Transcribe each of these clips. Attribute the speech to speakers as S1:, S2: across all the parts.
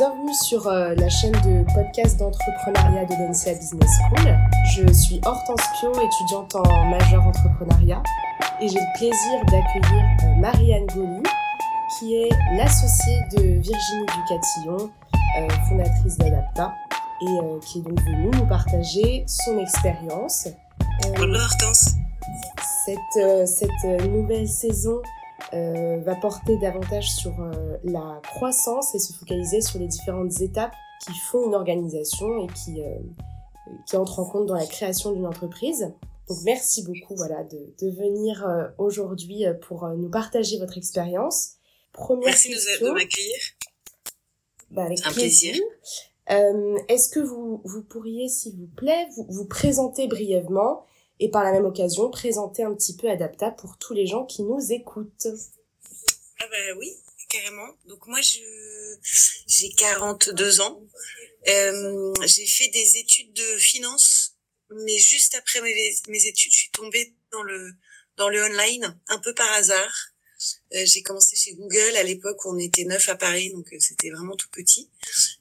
S1: bienvenue sur euh, la chaîne de podcast d'entrepreneuriat de l'NCA Business School. Je suis Hortense Pio, étudiante en majeur entrepreneuriat, et j'ai le plaisir d'accueillir euh, Marianne Goli, qui est l'associée de Virginie Ducatillon, euh, fondatrice d'Adapta, et qui est donc venue nous partager son expérience.
S2: Bonjour Hortense.
S1: Cette, cette nouvelle saison euh, va porter davantage sur euh, la croissance et se focaliser sur les différentes étapes qui font une organisation et qui, euh, qui entrent en compte dans la création d'une entreprise. Donc merci beaucoup voilà, de, de venir aujourd'hui pour nous partager votre expérience.
S2: Première merci question. de m'accueillir.
S1: Bah, avec Un plaisir. Euh, Est-ce que vous, vous pourriez, s'il vous plaît, vous, vous présenter brièvement et par la même occasion présenter un petit peu Adapta pour tous les gens qui nous écoutent.
S2: Ah bah oui, carrément. Donc moi je j'ai 42 ans. Euh, j'ai fait des études de finance, mais juste après mes, mes études, je suis tombée dans le dans le online un peu par hasard. Euh, j'ai commencé chez Google à l'époque où on était neuf à Paris, donc euh, c'était vraiment tout petit.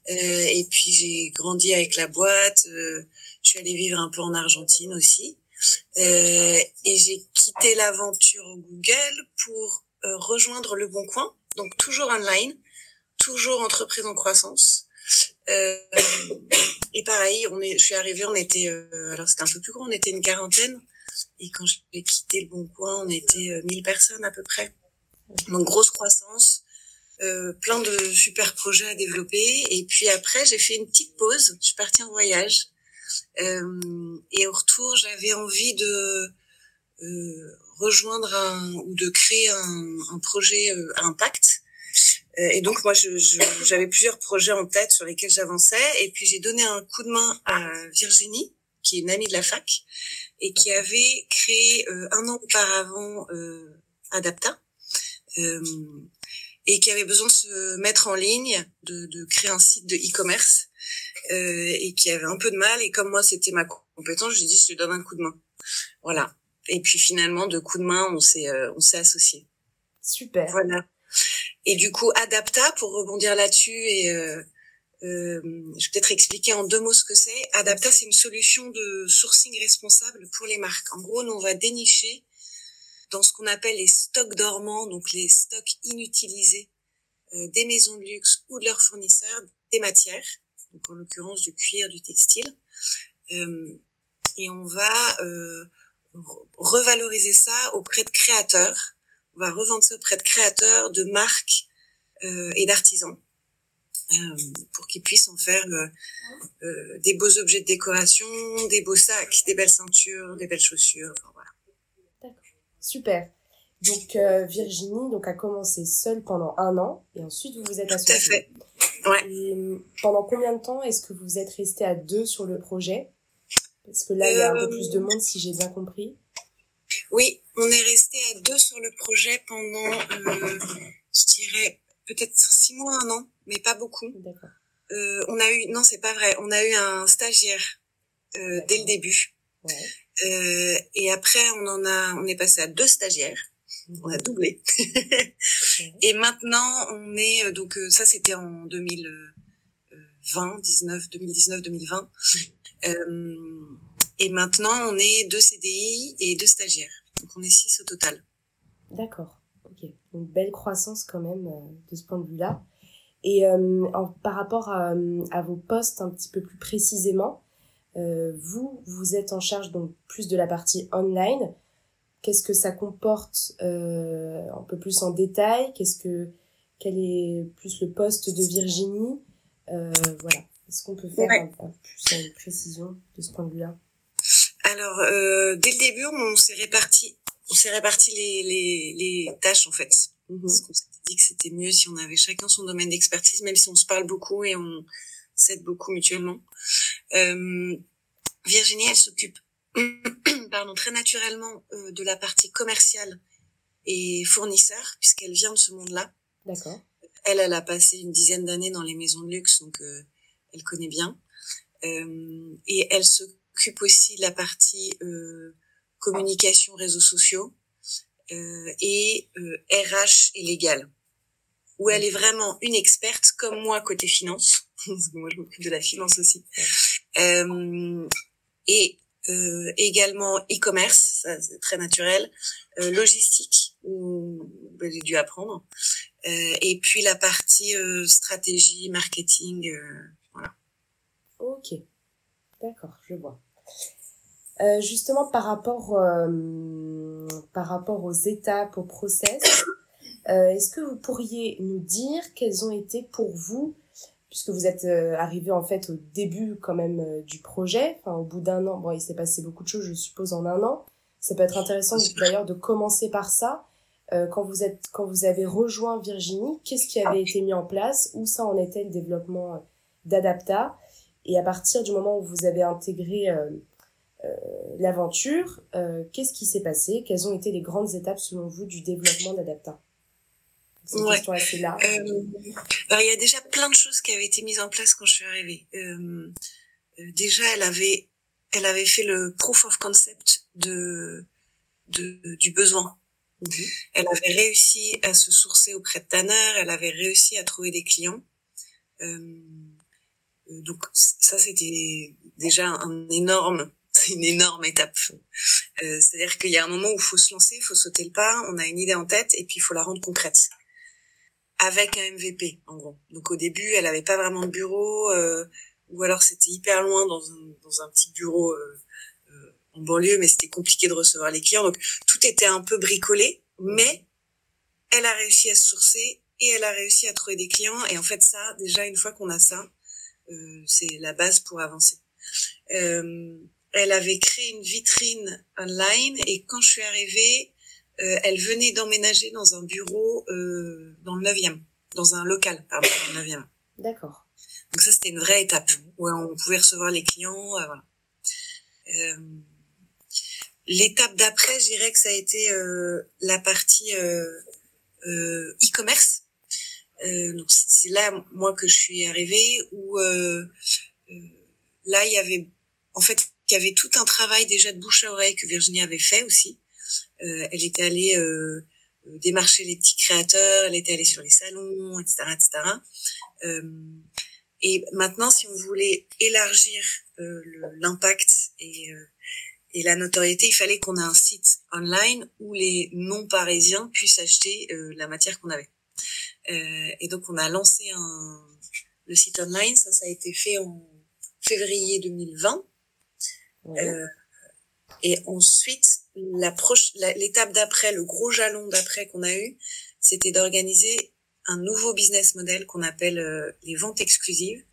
S2: Et puis j'ai grandi avec la boîte. Je suis allée vivre un peu en Argentine aussi. Euh, et j'ai quitté l'aventure Google pour euh, rejoindre Le Bon Coin, donc toujours online, toujours entreprise en croissance. Euh, et pareil, je suis arrivée, on était, alors c'était un peu plus grand, on était une quarantaine. Et quand j'ai quitté Le Bon Coin, on était 1000 personnes à peu près. Donc grosse croissance, plein de super projets à développer. Et puis après, j'ai fait une petite pause. Je suis partie en voyage. Euh, et au retour, j'avais envie de euh, rejoindre un, ou de créer un, un projet euh, à impact. Et donc moi, j'avais je, plusieurs projets en tête sur lesquels j'avançais. Et puis j'ai donné un coup de main à Virginie, qui est une amie de la fac, et qui avait créé un an auparavant Adapta. Euh, et qui avait besoin de se mettre en ligne, de, de créer un site de e-commerce euh, et qui avait un peu de mal. Et comme moi, c'était ma compétence, je lui ai dit, je te donne un coup de main. Voilà. Et puis finalement, de coup de main, on s'est euh, on s'est associés.
S1: Super.
S2: Voilà. Et du coup, Adapta, pour rebondir là-dessus, et euh, euh, je vais peut-être expliquer en deux mots ce que c'est. Adapta, c'est une solution de sourcing responsable pour les marques. En gros, nous, on va dénicher dans ce qu'on appelle les stocks dormants, donc les stocks inutilisés euh, des maisons de luxe ou de leurs fournisseurs, des matières donc en l'occurrence du cuir, du textile. Euh, et on va euh, revaloriser ça auprès de créateurs. On va revendre ça auprès de créateurs, de marques euh, et d'artisans euh, pour qu'ils puissent en faire euh, des beaux objets de décoration, des beaux sacs, des belles ceintures, des belles chaussures. Enfin, voilà.
S1: D'accord, super. Donc euh, Virginie donc a commencé seule pendant un an et ensuite vous vous êtes associée.
S2: Tout à fait. Ouais.
S1: Et pendant combien de temps est-ce que vous êtes resté à deux sur le projet? Parce que là, il y a un peu euh, plus de monde, si j'ai bien compris.
S2: Oui, on est resté à deux sur le projet pendant, euh, je dirais, peut-être six mois, un an, mais pas beaucoup.
S1: D'accord.
S2: Euh, on a eu, non, c'est pas vrai, on a eu un stagiaire euh, dès le début. Ouais. Euh, et après, on en a, on est passé à deux stagiaires on a doublé. et maintenant, on est euh, donc euh, ça c'était en 2020, 19, 2019, 2020. et maintenant, on est deux CDI et deux stagiaires. Donc on est six au total.
S1: D'accord. Ok. Une belle croissance quand même euh, de ce point de vue-là. Et par rapport à, vos postes un petit peu plus précisément, vous, vous êtes en charge donc plus de la partie online qu'est-ce que ça comporte euh, un peu plus en détail, qu'est-ce que quel est plus le poste de Virginie, euh, voilà. Est-ce qu'on peut faire un, plus une précision de ce point de vue-là?
S2: Alors, euh, dès le début, on s'est réparti, on s'est réparti les, les, les tâches en fait. Mm Parce qu'on s'est dit que c'était mieux si on avait chacun son domaine d'expertise, même si on se parle beaucoup et on s'aide beaucoup mutuellement. Euh, Virginie, elle s'occupe pardon, très naturellement euh, de la partie commerciale et fournisseur, puisqu'elle vient de ce monde-là.
S1: D'accord.
S2: Elle, elle a passé une dizaine d'années dans les maisons de luxe, donc euh, elle connaît bien. Euh, et elle s'occupe aussi de la partie communication, réseaux sociaux et RH et légal. où elle est vraiment une experte comme moi côté finance, parce que moi je m'occupe de la finance aussi, euh, et euh, également e-commerce, c'est très naturel, euh, logistique où ben, j'ai dû apprendre, euh, et puis la partie euh, stratégie, marketing, euh, voilà.
S1: Ok, d'accord, je vois. justement par rapport par rapport aux étapes, au process, est-ce que vous pourriez nous dire quelles ont été pour vous puisque vous êtes euh, arrivé en fait au début quand même euh, du projet, enfin au bout d'un an, bon il s'est passé beaucoup de choses je suppose en un an. Ça peut être intéressant d'ailleurs de commencer par ça. Euh, quand vous êtes, quand vous avez rejoint Virginie, qu'est-ce qui avait été mis en place, où ça en était le développement euh, d'Adapta, et à partir du moment où vous avez intégré euh, l'aventure, qu'est-ce qui s'est passé, quelles ont été les grandes étapes selon vous du développement d'Adapta?
S2: Ouais. Euh, il y a déjà plein de choses qui avaient été mises en place quand je suis arrivée. Euh, euh, déjà, elle avait, elle avait fait le proof of concept de, de du besoin. Mhm. Elle avait réussi à se sourcer auprès de Tanner. Elle avait réussi à trouver des clients. Euh, donc ça, c'était déjà un énorme une énorme étape. Euh, C'est-à-dire qu'il y a un moment où il faut se lancer, il faut sauter le pas, on a une idée en tête et puis il faut la rendre concrète avec un MVP en gros. Donc au début, elle avait pas vraiment de bureau, euh, ou alors c'était hyper loin dans un, petit bureau euh, euh, en banlieue, mais c'était compliqué de recevoir les clients. Donc tout était un peu bricolé, mais elle a réussi à se sourcer et elle a réussi à trouver des clients. Et en fait, ça, déjà une fois qu'on a ça, euh, c'est la base pour avancer. Euh, elle avait créé une vitrine online et quand je suis arrivée, elle venait d'emménager dans un bureau euh, dans le 9e, dans un local, pardon, dans le 9e.
S1: D'accord.
S2: Donc ça, c'était une vraie étape où on pouvait recevoir les clients. Euh, voilà. Euh, L'étape d'après, je dirais que ça a été euh, la partie e-commerce. donc c'est là, moi, que je suis arrivée, où là, il y avait, en fait, il y avait tout un travail déjà de bouche à oreille que Virginie avait fait aussi. Euh, elle était allée euh, démarcher les petits créateurs, elle était allée sur les salons, etc., etc. Euh, et maintenant, si on voulait élargir l'impact et, et la notoriété, il fallait qu'on ait un site online où les non-parisiens puissent acheter la matière qu'on avait. Euh, et donc, on a lancé un, le site online. Ça, ça a été fait en février 2020. Euh, et ensuite, l'étape d'après, le gros jalon d'après qu'on a eu, c'était d'organiser un nouveau business model qu'on appelle euh, les ventes exclusives,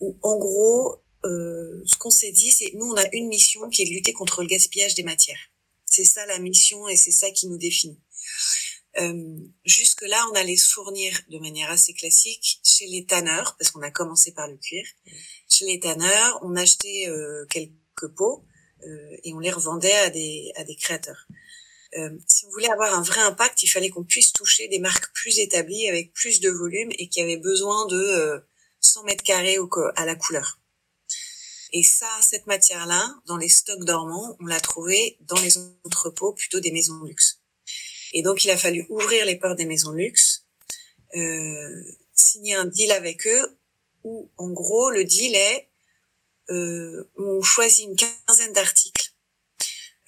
S2: où en gros, euh, ce qu'on s'est dit, c'est nous, on a une mission qui est de lutter contre le gaspillage des matières. C'est ça la mission et c'est ça qui nous définit. Euh, jusque là, on allait se fournir de manière assez classique chez les tanneurs, parce qu'on a commencé par le cuir. Chez les tanneurs, on achetait euh, quelques pots et on les revendait à des, à des créateurs. Euh, si on voulait avoir un vrai impact, il fallait qu'on puisse toucher des marques plus établies avec plus de volume et qui avaient besoin de 100 euh, mètres carrés au, à la couleur. Et ça, cette matière-là, dans les stocks dormants, on l'a trouvée dans les entrepôts plutôt des maisons de luxe. Et donc, il a fallu ouvrir les portes des maisons de luxe, euh, signer un deal avec eux, où en gros, le deal est euh, on choisit une quinzaine d'articles.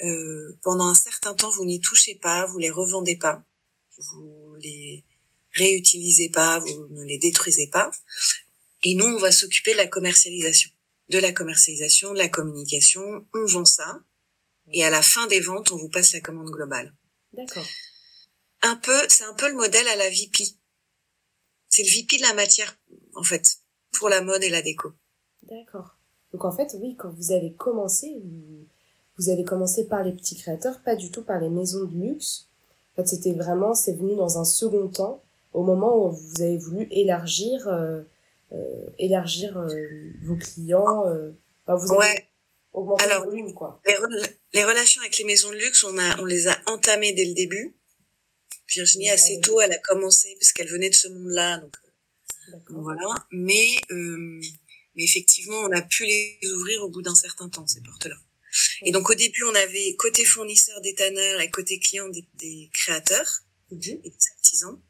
S2: Euh, pendant un certain temps, vous n'y touchez pas, vous les revendez pas, vous les réutilisez pas, vous ne les détruisez pas. Et nous, on va s'occuper de la commercialisation, de la commercialisation, de la communication. On vend ça, et à la fin des ventes, on vous passe la commande globale.
S1: D'accord.
S2: Un peu, c'est un peu le modèle à la VP. C'est le VP de la matière, en fait, pour la mode et la déco.
S1: D'accord. Donc en fait, oui, quand vous avez commencé, vous, avez commencé par les petits créateurs, pas du tout par les maisons de luxe. En fait, c'était vraiment, c'est venu dans un second temps, au moment où vous avez voulu élargir, euh, euh, élargir euh, vos clients.
S2: Enfin, vous avez augmenté Alors, le volume, quoi. Les, les, relations avec les maisons de luxe, on, a, on les a entamées dès le début. Virginie, assez tôt, elle a commencé, parce qu'elle venait de ce monde-là, donc voilà. Mais mais effectivement, on a pu les ouvrir au bout d'un certain temps, ces portes-là. Et donc au début, on avait côté fournisseur des tanneurs et côté client des, créateurs mhm. et des artisans.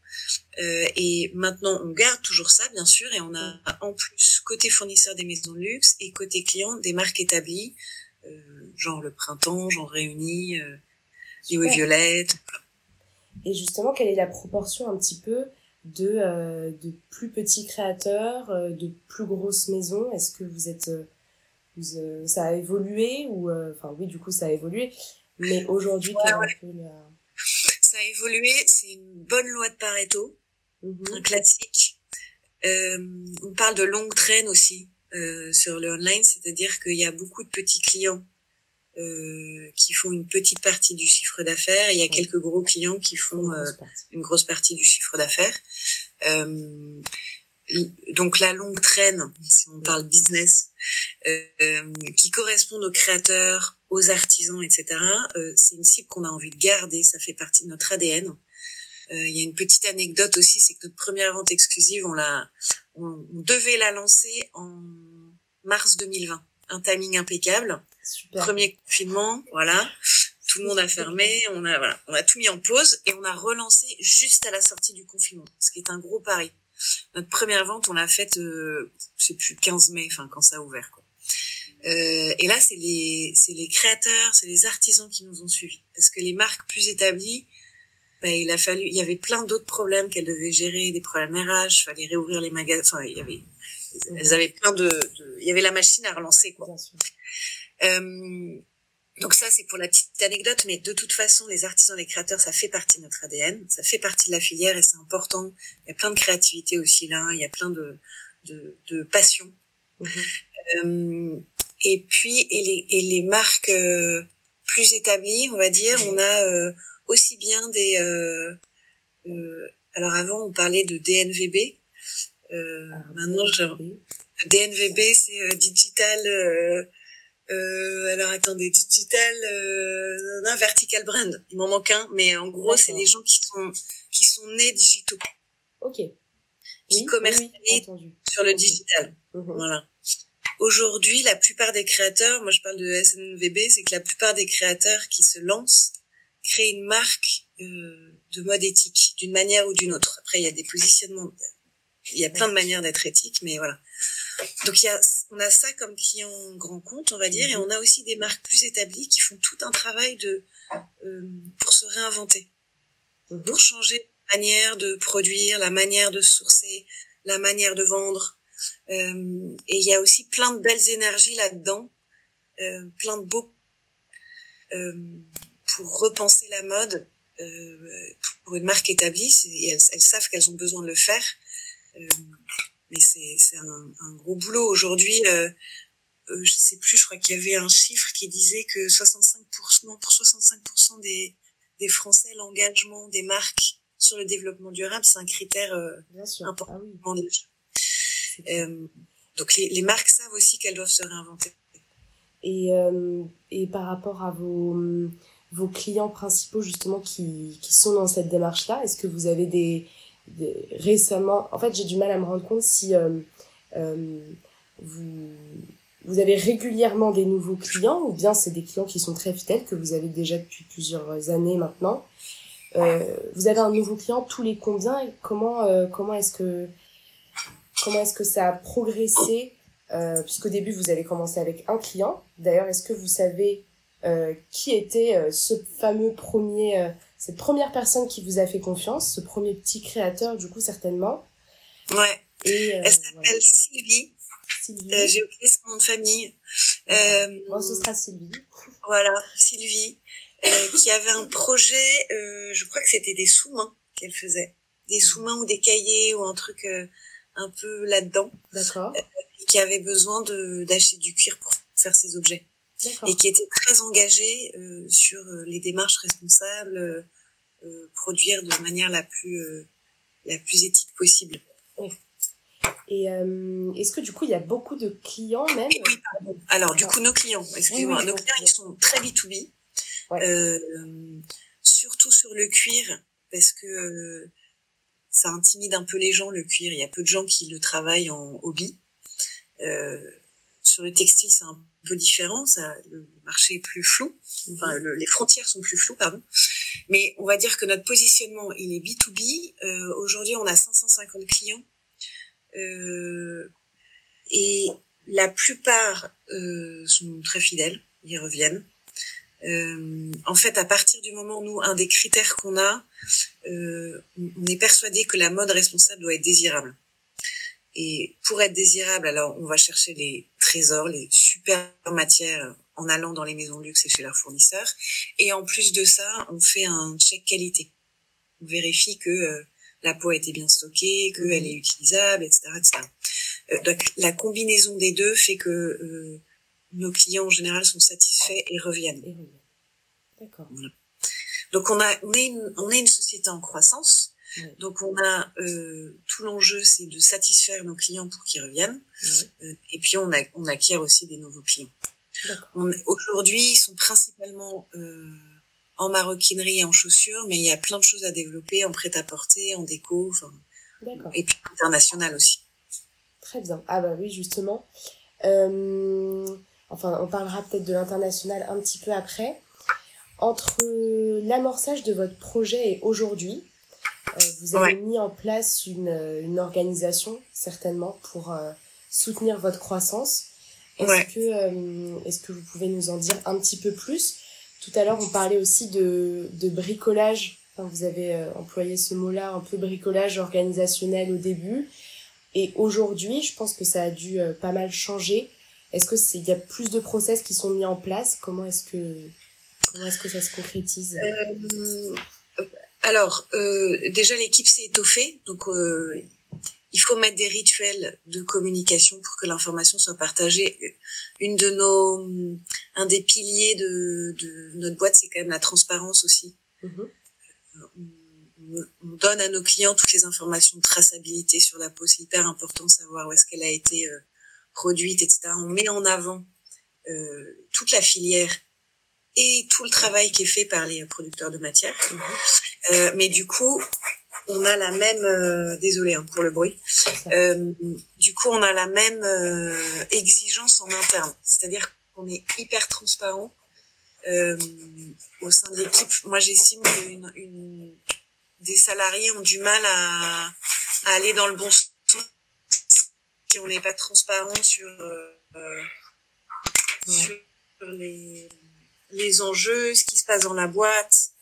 S2: Euh, et maintenant, on garde toujours ça, bien sûr, et on a en plus côté fournisseur des maisons de luxe et côté client des marques établies, euh, genre le printemps, genre Réunis, euh, et Violette.
S1: Et justement, quelle est la proportion un petit peu de, euh, de plus petits créateurs, euh, de plus grosses maisons? Est-ce que vous êtes... Vous, ça a évolué ou... Enfin oui, du coup, ça a évolué. Mais aujourd'hui,
S2: ouais, ouais. Ça a évolué, c'est une bonne loi de Pareto, mm-hmm. un classique. on parle de longue traîne aussi. Euh, sur le online, c'est-à-dire qu'il y a beaucoup de petits clients euh, qui font une petite partie du chiffre d'affaires il y a quelques gros clients qui font euh, une grosse partie du chiffre d'affaires. Euh, donc la longue traîne, si on parle business, euh, qui correspond aux créateurs, aux artisans, etc. c'est une cible qu'on a envie de garder, ça fait partie de notre ADN. Il y a une petite anecdote aussi, c'est que notre première vente exclusive, on l'a, on, devait la lancer en mars 2020. Un timing impeccable. Premier confinement, voilà. Tout le monde a fermé, on a voilà, on a tout mis en pause et on a relancé juste à la sortie du confinement, ce qui est un gros pari. Notre première vente, on l'a faite, euh, je sais plus, 15 mai, enfin quand ça a ouvert quoi. Euh, et là, c'est les, c'est les créateurs, c'est les artisans qui nous ont suivis, parce que les marques plus établies, ben, il a fallu, il y avait plein d'autres problèmes qu'elles devaient gérer, des problèmes RH, fallait réouvrir les magasins, enfin, il y avait, elles avaient plein de, de, il y avait la machine à relancer, quoi. Euh, donc ça, c'est pour la petite anecdote, mais de toute façon, les artisans, les créateurs, ça fait partie de notre ADN, ça fait partie de la filière et c'est important. Il y a plein de créativité aussi là, il y a plein de, de, de passion. Mm-hmm. Euh, et puis, et les, et les marques euh, plus établies, on va dire, on a euh, aussi bien des... Euh, euh, alors avant, on parlait de DNVB. Euh, ah, maintenant, je... DNVB, c'est euh, digital. Euh, alors attendez, digital, euh, non, vertical brand. Il m'en manque un, mais en gros, c'est les gens qui sont qui sont nés digitaux.
S1: Ok.
S2: Qui commercialisent sur le digital. Mhm. Voilà. Aujourd'hui, la plupart des créateurs, moi je parle de SNVB, c'est que la plupart des créateurs qui se lancent créer une marque euh, de mode éthique d'une manière ou d'une autre. Après, il y a des positionnements, il y a plein de manières d'être éthique, mais voilà. Donc il y a, on a ça comme client grand compte, on va dire, et mhm. on a aussi des marques plus établies qui font tout un travail de euh, pour se réinventer, pour changer la manière de produire, la manière de sourcer, la manière de vendre. Euh, et il y a aussi plein de belles énergies là-dedans, euh, plein de beaux euh, pour repenser la mode euh, pour une marque établie. Elles, elles, savent qu'elles ont besoin de le faire. Mais c'est un, un, gros boulot. Aujourd'hui, euh, euh, je sais plus, je crois qu'il y avait un chiffre qui disait que 65%, pour 65% des, des Français, l'engagement des marques sur le développement durable, c'est un critère euh, important. Ah oui. euh, donc les, les marques savent aussi qu'elles doivent se réinventer.
S1: Et, euh, et par rapport à vos vos clients principaux justement qui, qui sont dans cette démarche-là Est-ce que vous avez des, récemment En fait, j'ai du mal à me rendre compte si euh, euh, vous vous avez régulièrement des nouveaux clients ou bien c'est des clients qui sont très fidèles que vous avez déjà depuis plusieurs années maintenant. Euh, vous avez un nouveau client tous les combien et comment euh, comment est-ce que comment est-ce que ça a progressé euh, puisqu'au début vous avez commencé avec un client. D'ailleurs, est-ce que vous savez euh, qui était ce fameux premier, cette première personne qui vous a fait confiance, ce premier petit créateur, du coup, certainement.
S2: Ouais. Et, Elle s'appelle Sylvie. Sylvie. J'ai oublié son nom de famille.
S1: Bon, ce sera Sylvie.
S2: Voilà, Sylvie, qui avait un projet, je crois que c'était des sous-mains qu'elle faisait. Des sous-mains ou des cahiers ou un truc un peu là-dedans.
S1: D'accord.
S2: qui avait besoin de d'acheter du cuir pour faire ses objets et qui était très engagé euh, sur euh, les démarches responsables, euh, euh, produire de manière la plus euh, la plus éthique possible.
S1: Et euh, est-ce que du coup il y a beaucoup de clients même?
S2: Oui, pardon. Alors du coup nos clients, excusez-moi, nos clients ils sont très B2B, ouais. surtout sur le cuir parce que ça intimide un peu les gens le cuir. Il y a peu de gens qui le travaillent en hobby. sur le textile c'est un peu différent, ça, le marché est plus flou, enfin le, les frontières sont plus floues, pardon. Mais on va dire que notre positionnement, il est B2B. Euh, Aujourd'hui, on a 550 clients. Euh, et la plupart euh, sont très fidèles, ils reviennent. Euh, en fait, à partir du moment où nous, un des critères qu'on a, euh, on est persuadé que la mode responsable doit être désirable. Et pour être désirable, alors on va chercher les trésors, les super matières en allant dans les maisons de luxe et chez leurs fournisseurs. Et en plus de ça, on fait un check qualité. On vérifie que euh, la peau a été bien stockée, qu'elle mhm. est utilisable, etc. etc. Euh, donc, la combinaison des deux fait que euh, nos clients en général sont satisfaits et reviennent.
S1: D'accord.
S2: Donc on a on est une, on est une société en croissance. Donc on a euh, tout l'enjeu c'est de satisfaire nos clients pour qu'ils reviennent. Euh, et puis on a on acquiert aussi des nouveaux clients. Aujourd'hui ils sont principalement euh, en maroquinerie et en chaussures, mais il y a plein de choses à développer en prêt-à-porter, en déco, et puis international aussi.
S1: Très bien. Ah bah oui justement. Euh, enfin on parlera peut-être de l'international un petit peu après. Entre l'amorçage de votre projet et aujourd'hui, euh, vous avez mis en place une, une, organisation certainement pour euh, soutenir votre croissance. Est-ce que, euh, est-ce que vous pouvez nous en dire un petit peu plus? Tout à l'heure, on parlait aussi de, de bricolage. Enfin, vous avez employé ce mot-là, un peu bricolage organisationnel au début. Et aujourd'hui, je pense que ça a dû pas mal changer. Est-ce que c'est, il y a plus de process qui sont mis en place? Comment est-ce que Comment est-ce que ça se concrétise? Euh,
S2: Alors, euh, déjà l'équipe s'est étoffée, donc euh, il faut mettre des rituels de communication pour que l'information soit partagée. Une de nos, un des piliers de, de notre boîte, c'est quand même la transparence aussi. Mhm. On, on, donne à nos clients toutes les informations de traçabilité sur la peau. C'est hyper important de savoir où est-ce qu'elle a été produite, etc. On met en avant toute la filière et tout le travail qui est fait par les producteurs de matière. Mhm. Euh, mais du coup, on a la même, euh, désolé hein, pour le bruit, euh, du coup, on a la même euh, exigence en interne. C'est-à-dire qu'on est hyper transparent euh, au sein de l'équipe. Moi, j'estime que une, des salariés ont du mal à, à, aller dans le bon sens si on n'est pas transparent sur, sur les les enjeux, ce qui se passe dans la boîte,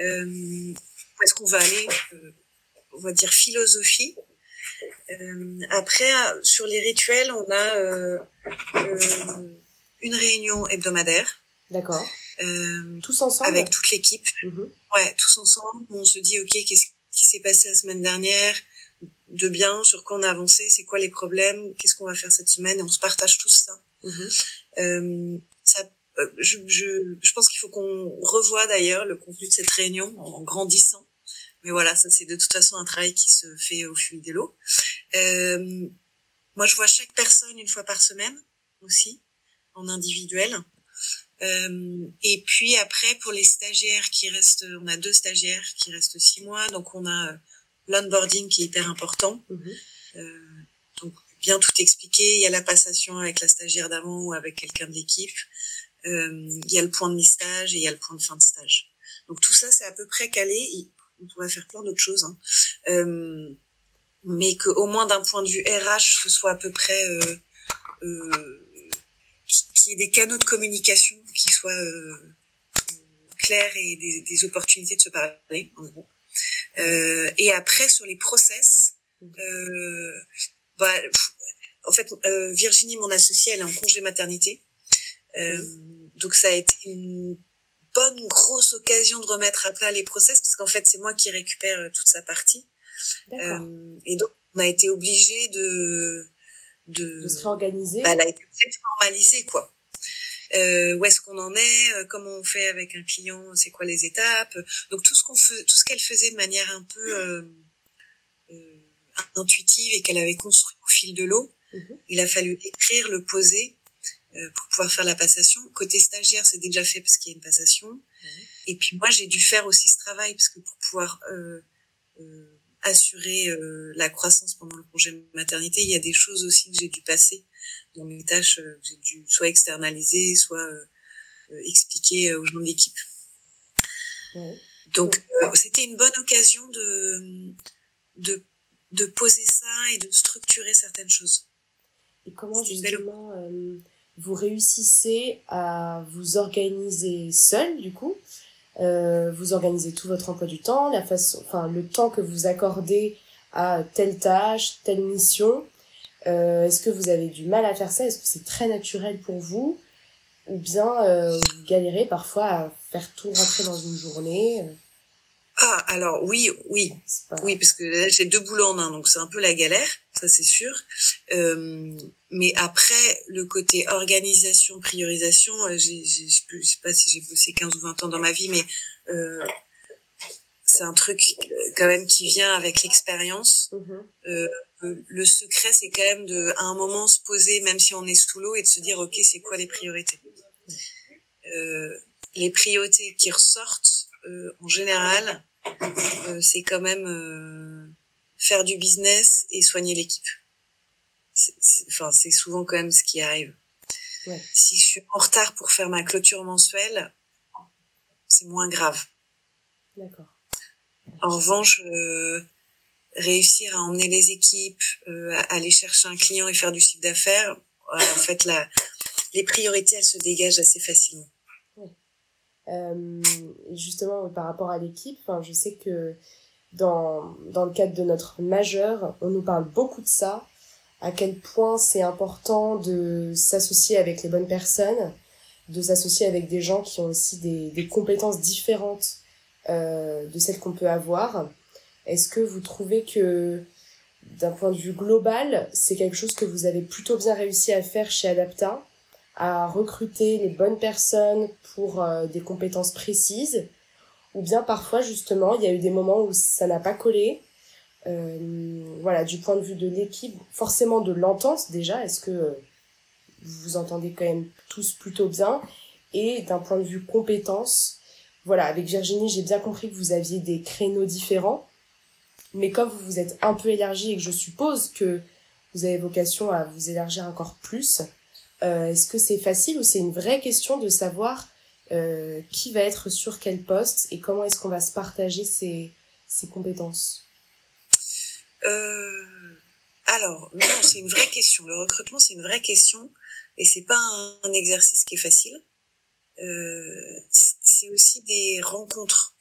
S2: euh, où est-ce qu'on va aller, euh, on va dire philosophie. Euh, après, sur les rituels, on a euh, euh une réunion hebdomadaire.
S1: D'accord. Euh, tous ensemble?
S2: Avec toute l'équipe. Mm-hmm. Ouais, tous ensemble. On se dit, ok, qu'est-ce qui s'est passé la semaine dernière? De bien, sur quoi on a avancé, c'est quoi les problèmes, qu'est-ce qu'on va faire cette semaine, et on se partage tout ça. Mm-hmm. Euh, ça je, je, je pense qu'il faut qu'on revoie d'ailleurs le contenu de cette réunion en grandissant. Mais voilà, ça c'est de toute façon un travail qui se fait au fil de l'eau. Euh, moi, je vois chaque personne une fois par semaine aussi, en individuel. Euh, et puis après, pour les stagiaires qui restent, on a deux stagiaires qui restent six mois, donc on a euh, l'onboarding qui est hyper important. Mhm. Euh, donc bien tout expliquer. Il y a la passation avec la stagiaire d'avant ou avec quelqu'un de l'équipe. Euh, il y a le point de mi-stage et il y a le point de fin de stage. Donc tout ça, c'est à peu près calé. On pourrait faire plein d'autres choses, hein. euh, mais qu'au moins d'un point de vue RH, ce soit à peu près euh, euh, qu'il y ait des canaux de communication qui soient euh, clairs et des, des, opportunités de se parler, en gros. Euh, et après, sur les process, euh, bah, en fait, Virginie, mon associée, elle est en congé maternité. Euh, donc ça a été une bonne grosse occasion de remettre à plat les process parce qu'en fait c'est moi qui récupère euh, toute sa partie. Euh, et donc on a été obligé de
S1: de, de se réorganiser.
S2: Bah, elle a été formalisée quoi. Euh, où est-ce qu'on en est, euh, comment on fait avec un client, c'est quoi les étapes. Donc tout ce qu'on fait, tout ce qu'elle faisait de manière un peu euh, euh, intuitive et qu'elle avait construit au fil de l'eau, mhm. il a fallu écrire, le poser euh, pour pouvoir faire la passation. Côté stagiaire, c'est déjà fait parce qu'il y a une passation. Et puis moi, j'ai dû faire aussi ce travail parce que pour pouvoir euh, euh, assurer euh, la croissance pendant le congé maternité, il y a des choses aussi que j'ai dû passer dans mes tâches euh, que j'ai dû soit externaliser, soit expliquer aux gens de l'équipe. Donc, euh, c'était une bonne occasion de, de, de poser ça et de structurer certaines choses.
S1: Et comment justement euh, vous réussissez à vous organiser seul du coup euh, Vous organisez tout votre emploi du temps, la façon, enfin le temps que vous accordez à telle tâche, telle mission. Euh, Est-ce que vous avez du mal à faire ça? Est-ce que c'est très naturel pour vous? Ou bien euh, vous galérez parfois à faire tout rentrer dans une journée?
S2: Ah, alors oui, oui, oui, parce que là j'ai deux boulots en un, donc c'est un peu la galère, ça c'est sûr. Euh, mais après, le côté organisation, priorisation, euh, j'ai, je sais pas si j'ai bossé 15 ou 20 ans dans ma vie, mais euh, c'est un truc euh, quand même qui vient avec l'expérience. Mm-hmm. Euh, le secret, c'est quand même de, à un moment, se poser, même si on est sous l'eau, et de se dire, ok, c'est quoi les priorités? Euh, Les priorités qui ressortent, en général, euh, c'est quand même euh, faire du business et soigner l'équipe. Enfin, c'est souvent quand même ce qui arrive. Ouais. Si je suis en retard pour faire ma clôture mensuelle, c'est moins grave. D'accord. En revanche, euh, réussir à emmener les équipes, euh, à aller chercher un client et faire du chiffre d'affaires, en fait, la, les priorités, elles se dégagent assez facilement.
S1: Euh, justement, par rapport à l'équipe, je sais que dans, dans le cadre de notre majeur, on nous parle beaucoup de ça, à quel point c'est important de s'associer avec les bonnes personnes, de s'associer avec des gens qui ont aussi des, des compétences différentes euh, de celles qu'on peut avoir. Est-ce que vous trouvez que d'un point de vue global, c'est quelque chose que vous avez plutôt bien réussi à faire chez Adapta à recruter les bonnes personnes pour euh, des compétences précises, ou bien parfois justement il y a eu des moments où ça n'a pas collé. Euh, voilà, du point de vue de l'équipe, forcément de l'entente déjà, est-ce que vous vous entendez quand même tous plutôt bien? Et d'un point de vue compétences, voilà, avec Virginie, j'ai bien compris que vous aviez des créneaux différents, mais comme vous vous êtes un peu élargi et que je suppose que vous avez vocation à vous élargir encore plus, euh, est-ce que c'est facile ou c'est une vraie question de savoir euh, qui va être sur quel poste et comment est-ce qu'on va se partager ces compétences?
S2: Euh, Alors, non, c'est une vraie question. Le recrutement, c'est une vraie question et c'est pas un, un, exercice qui est facile. Euh, c'est aussi des rencontres.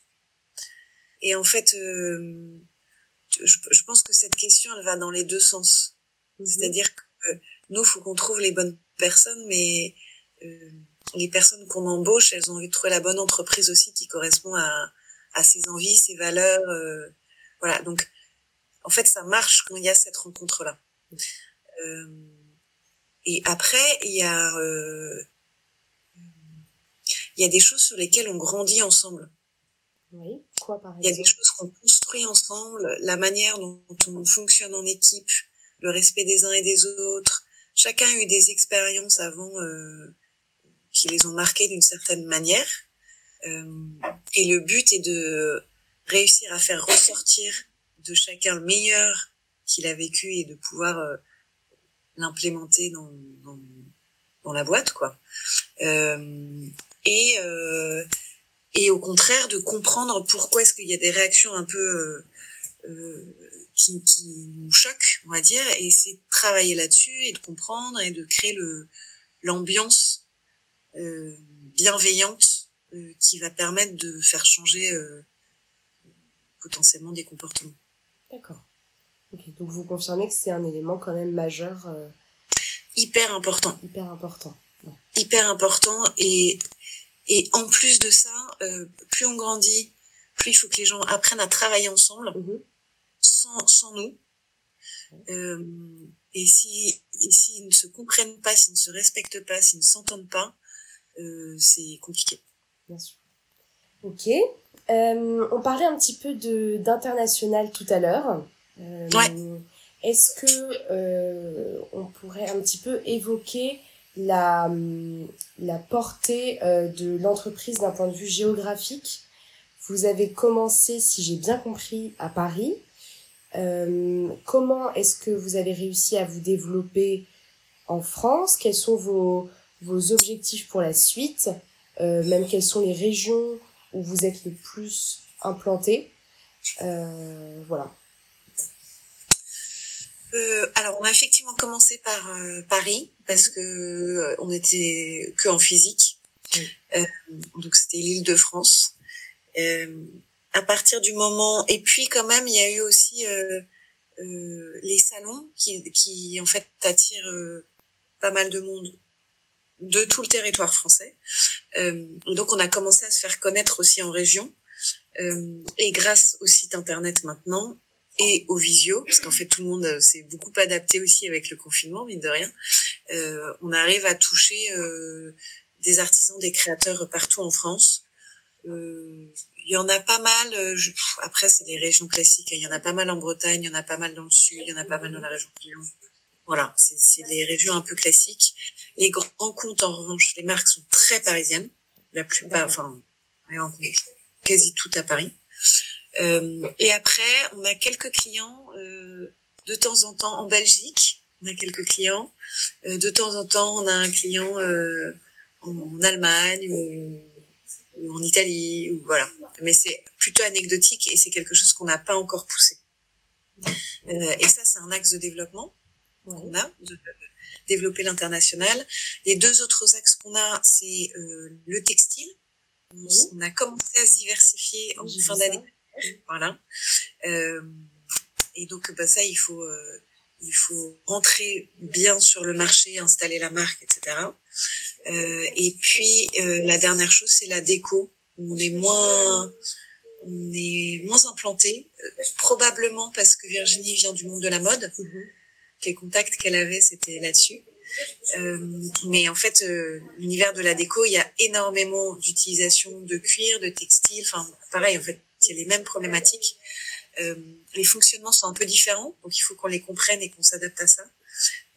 S2: Et en fait, euh, je, je, pense que cette question, elle va dans les deux sens. Mhm. C'est-à-dire que nous, faut qu'on trouve les bonnes personnes, mais euh, les personnes qu'on embauche, elles ont envie de trouver la bonne entreprise aussi qui correspond à, à ses envies, ses valeurs. Euh, voilà, donc en fait, ça marche quand il y a cette rencontre-là. Euh, et après, il y a euh, il y a des choses sur lesquelles on grandit ensemble.
S1: Oui, quoi par exemple
S2: Il y a des choses qu'on construit ensemble, la manière dont on fonctionne en équipe, le respect des uns et des autres, chacun a eu des expériences avant euh, qui les ont marquées d'une certaine manière. Euh, et le but est de réussir à faire ressortir de chacun le meilleur qu'il a vécu et de pouvoir euh, l'implémenter dans, dans, dans, la boîte, quoi. Euh, et euh, et au contraire de comprendre pourquoi est-ce qu'il y a des réactions un peu qui, qui nous choque, on va dire, et essayer de travailler là-dessus et de comprendre et de créer le l'ambiance euh, bienveillante euh, qui va permettre de faire changer euh, potentiellement des comportements.
S1: D'accord. Okay. Donc vous confirmez que c'est un élément quand même majeur. Euh,
S2: hyper important.
S1: Hyper important.
S2: Ouais. Hyper important et et en plus de ça, euh, plus on grandit, plus il faut que les gens apprennent à travailler ensemble. Mm-hmm sans, sans nous. Euh, et si s'ils ne se comprennent pas, s'ils ne se respectent pas, s'ils ne s'entendent pas, euh, c'est compliqué.
S1: Bien sûr. Ok. Euh, on parlait un petit peu de d'international tout à l'heure.
S2: Euh, ouais.
S1: Est-ce que euh, on pourrait un petit peu évoquer la la portée euh, de l'entreprise d'un point de vue géographique? Vous avez commencé, si j'ai bien compris, à Paris. Euh, comment est-ce que vous avez réussi à vous développer en France? Quels sont vos, vos objectifs pour la suite? Euh, Même quelles sont les régions où vous êtes le plus implantés. Euh, voilà.
S2: Euh, alors, on a effectivement commencé par Paris parce que on était que en physique, donc c'était l'île de France. à partir du moment, et puis quand même, il y a eu aussi les salons qui, qui en fait attirent pas mal de monde de tout le territoire français. Euh, donc on a commencé à se faire connaître aussi en région. Euh, et grâce au site internet maintenant et au visio, parce qu'en fait tout le monde euh, s'est beaucoup adapté aussi avec le confinement, mine de rien, euh, on arrive à toucher euh, des artisans, des créateurs partout en France. Il y en a pas mal, je, après c'est les régions classiques, il y en a pas mal en Bretagne, il y en a pas mal dans le sud, il y en a pas mal dans la région de Lyon. Voilà, c'est des régions un peu classiques. Les grands comptes, en revanche, les marques sont très parisiennes. La plupart, enfin, quasi tout à Paris. Euh, et après, on a quelques clients euh, de temps en temps en Belgique. On a quelques clients. Euh, de temps en temps, on a un client euh, en Allemagne ou, ou, en Italie. Ou, voilà. Mais c'est plutôt anecdotique et c'est quelque chose qu'on n'a pas encore poussé. Euh, et ça, c'est un axe de développement qu'on a, de développer l'international. Les deux autres axes qu'on a, c'est euh, le textile. On a commencé à se diversifier en fin d'année. Voilà. Euh, et donc, bah, ça, il faut, euh, il faut rentrer bien sur le marché, installer la marque, etc. Euh, et puis, euh, la dernière chose, c'est la déco. On est moins, on est moins implanté, probablement parce que Virginie vient du monde de la mode. Mm-hmm les contacts qu'elle avait, c'était là-dessus. Euh, mais en fait, euh, l'univers de la déco, il y a énormément d'utilisation de cuir, de textile. Enfin, pareil, en fait, il y a les mêmes problématiques. Euh, les fonctionnements sont un peu différents, donc il faut qu'on les comprenne et qu'on s'adapte à ça.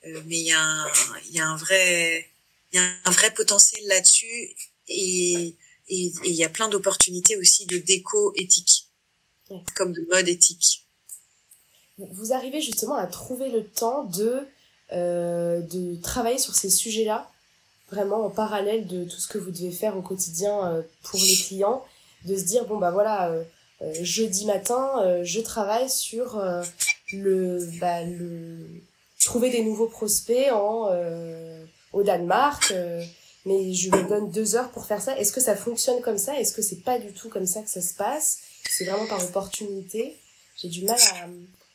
S2: Mais il y a un, il y a un vrai, il y a un vrai potentiel là-dessus et, et, il y a plein d'opportunités aussi de déco éthique, comme de mode éthique
S1: vous arrivez justement à trouver le temps de, euh, de travailler sur ces sujets-là, vraiment en parallèle de tout ce que vous devez faire au quotidien euh, pour les clients, de se dire, bon bah voilà, euh, jeudi matin, je travaille sur le, bah, le trouver des nouveaux prospects au Danemark, mais je me donne deux heures pour faire ça. Est-ce que ça fonctionne comme ça? Est-ce que c'est pas du tout comme ça que ça se passe? C'est vraiment par opportunité. J'ai du mal à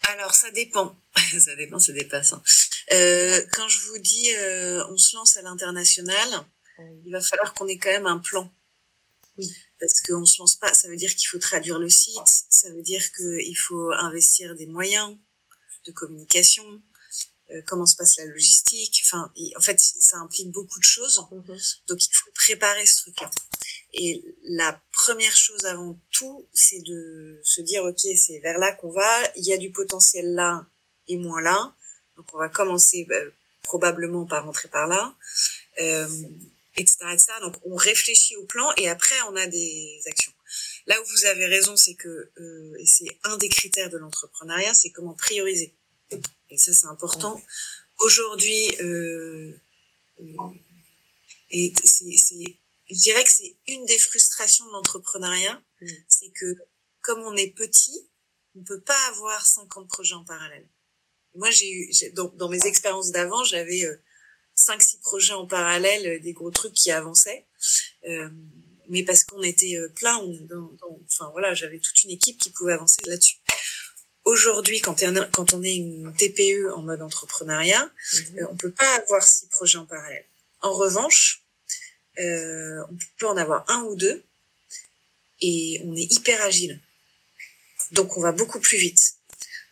S2: alors ça dépend, ça dépend, c'est dépassant. Euh, quand je vous dis euh, on se lance à l'international, il va falloir qu'on ait quand même un plan. Oui. Parce qu'on se lance pas, ça veut dire qu'il faut traduire le site, ça veut dire qu'il faut investir des moyens de communication, euh, comment se passe la logistique. Enfin, en fait, ça implique beaucoup de choses. Mhm. Donc, il faut préparer ce truc-là. Et la première chose avant tout, c'est de se dire, OK, c'est vers là qu'on va. Il y a du potentiel là et moins là. Donc, on va commencer bah, probablement par rentrer par là. Euh, etc., etc. Donc, on réfléchit au plan et après, on a des actions. Là où vous avez raison, c'est que, euh, et c'est un des critères de l'entrepreneuriat, c'est comment prioriser. Et ça, c'est important. Aujourd'hui, euh, et c'est, c'est, je dirais que c'est une des frustrations de l'entrepreneuriat, mm. c'est que comme on est petit, on peut pas avoir 50 projets en parallèle. Moi, j'ai eu, dans, dans mes expériences d'avant, j'avais euh, 5-6 projets en parallèle, euh, des gros trucs qui avançaient. Euh, mais parce qu'on était euh, plein, on, enfin voilà, j'avais toute une équipe qui pouvait avancer là-dessus. Aujourd'hui, quand, quand, on est une TPE en mode entrepreneuriat, mhm. euh, on peut pas avoir six projets en parallèle. En revanche, euh, on peut en avoir un ou deux et on est hyper agile. Donc on va beaucoup plus vite.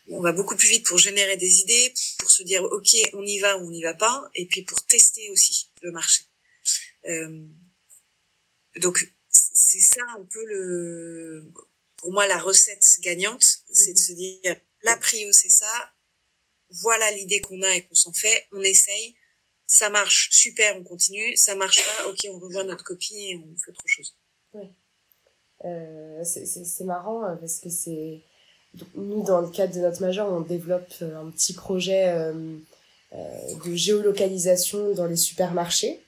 S2: On va beaucoup plus vite pour générer des idées, pour se dire ok on y va ou on n'y va pas, et puis pour tester aussi le marché. Euh, donc c'est ça un peu le pour moi, la recette gagnante, c'est de se dire, la prio, c'est ça. Voilà l'idée qu'on a et qu'on s'en fait. On essaye. Ça marche, super, on continue. Ça marche pas, ok, on revoit notre copie et on fait autre chose.
S1: Ouais. Euh, c'est marrant euh, parce que c'est nous dans le cadre de notre major on développe euh, un petit projet de géolocalisation dans les supermarchés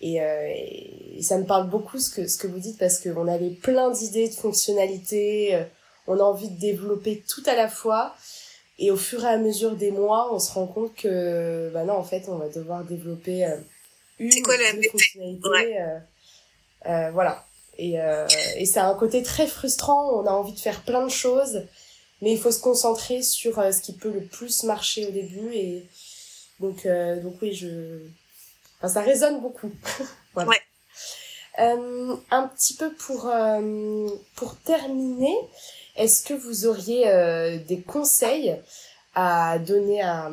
S1: Et, et, ça me parle beaucoup ce que, ce que vous dites parce qu'on avait plein d'idées de fonctionnalités, on a envie de développer tout à la fois. Et au fur et à mesure des mois, on se rend compte que, bah non, en fait, on va devoir développer une
S2: quoi,
S1: fonctionnalité. Ouais. Euh, voilà. Et, euh, et c'est un côté très frustrant. On a envie de faire plein de choses, mais il faut se concentrer sur euh, ce qui peut le plus marcher au début. Et donc, euh, donc oui, je, enfin, ça résonne beaucoup.
S2: voilà. Ouais.
S1: Euh, un petit peu pour euh, pour terminer, est-ce que vous auriez euh, des conseils à donner à,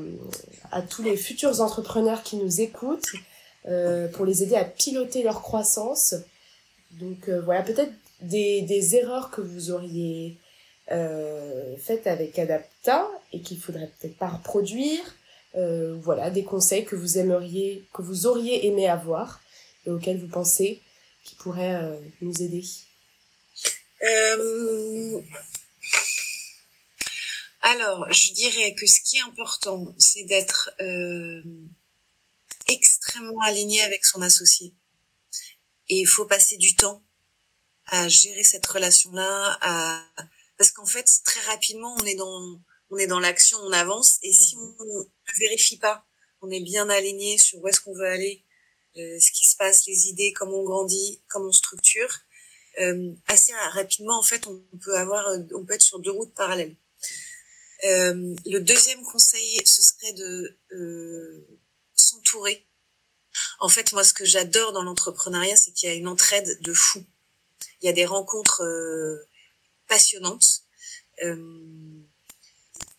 S1: tous les futurs entrepreneurs qui nous écoutent pour les aider à piloter leur croissance? Donc euh, voilà, peut-être des, erreurs que vous auriez euh, faites avec Adapta et qu'il faudrait peut-être pas reproduire. Euh, voilà, des conseils que vous aimeriez, que vous auriez aimé avoir et auxquels vous pensez qui pourraient euh, nous aider.
S2: Euh... Alors, je dirais que ce qui est important, c'est d'être euh, extrêmement aligné avec son associé. Et il faut passer du temps à gérer cette relation-là, à... parce qu'en fait, très rapidement, on est dans, on est dans l'action, on avance, et si on ne vérifie pas, on est bien aligné sur où est-ce qu'on veut aller, euh, ce qui se passe, les idées, comment on grandit, comment on structure, euh, assez rapidement, en fait, on peut avoir, on peut être sur deux routes parallèles. Euh, le deuxième conseil, ce serait de euh, s'entourer en fait, moi, ce que j'adore dans l'entrepreneuriat, c'est qu'il y a une entraide de fou. Il y a des rencontres euh, passionnantes. Euh,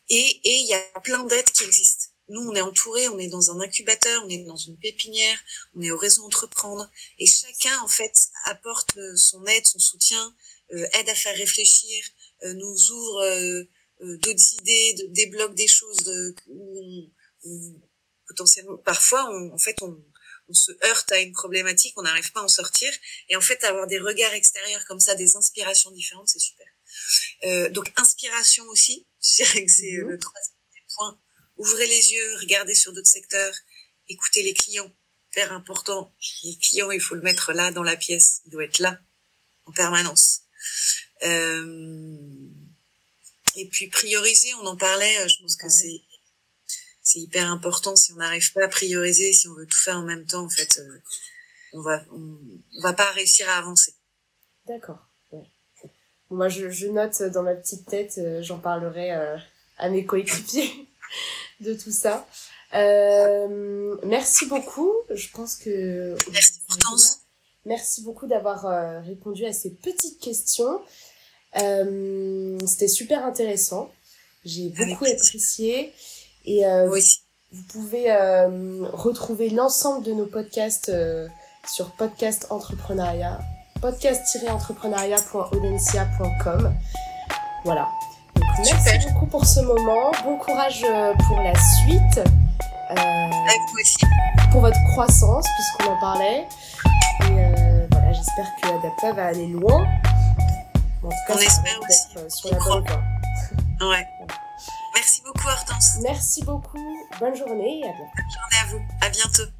S2: et, il y a plein d'aides qui existent. Nous, on est entouré, on est dans un incubateur, on est dans une pépinière, on est au réseau entreprendre, et chacun en fait apporte son aide, son soutien, euh, aide à faire réfléchir, nous ouvre d'autres idées, débloque des choses de, où, potentiellement, parfois, en fait, on, on se heurte à une problématique, on n'arrive pas à en sortir. Et en fait, avoir des regards extérieurs comme ça, des inspirations différentes, c'est super. Euh, donc, inspiration aussi, je dirais que c'est mhm. le troisième point. Ouvrez les yeux, regardez sur d'autres secteurs, écoutez les clients. Hyper important. Les clients, il faut le mettre là dans la pièce. Il doit être là en permanence. Euh, et puis prioriser, on en parlait. Je pense que c'est c'est hyper important. Si on n'arrive pas à prioriser, si on veut tout faire en même temps, en fait, euh, on va on, va pas réussir à avancer.
S1: D'accord. moi, je, je, note dans ma petite tête, euh, j'en parlerai euh, à mes coéquipiers de tout ça. merci beaucoup. Je pense que
S2: merci,
S1: merci beaucoup d'avoir répondu à ces petites questions. C'était super intéressant. J'ai beaucoup apprécié. Et euh, vous pouvez euh, retrouver l'ensemble de nos podcasts euh, sur podcast entrepreneuriat, podcast-entrepreneuriat.audencia.com. Voilà. Merci beaucoup pour ce moment. Bon courage pour la suite. Pour votre croissance, puisqu'on en parlait. Et voilà, j'espère que Adapta va aller loin.
S2: En tout cas, On espère aussi. Sur la bonne voie. Ouais. Merci beaucoup, Hortense.
S1: Merci beaucoup. Bonne journée et à bientôt.
S2: Bonne journée à vous. À bientôt.